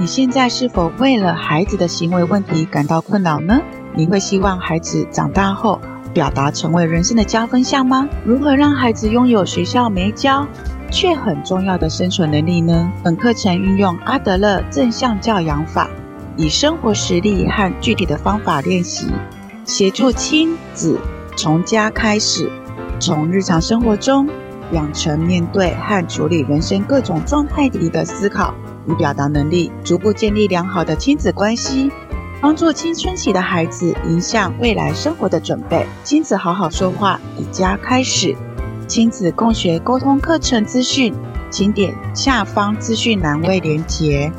你现在是否为了孩子的行为问题感到困扰呢？你会希望孩子长大后表达成为人生的加分项吗？如何让孩子拥有学校没教却很重要的生存能力呢？本课程运用阿德勒正向教养法，以生活实例和具体的方法练习，协助亲子从家开始，从日常生活中养成面对和处理人生各种状态题的思考表达能力，逐步建立良好的亲子关系，帮助青春期的孩子迎向未来生活的准备。亲子好好说话，以家开始。亲子共学沟通课程资讯，请点下方资讯栏位连接。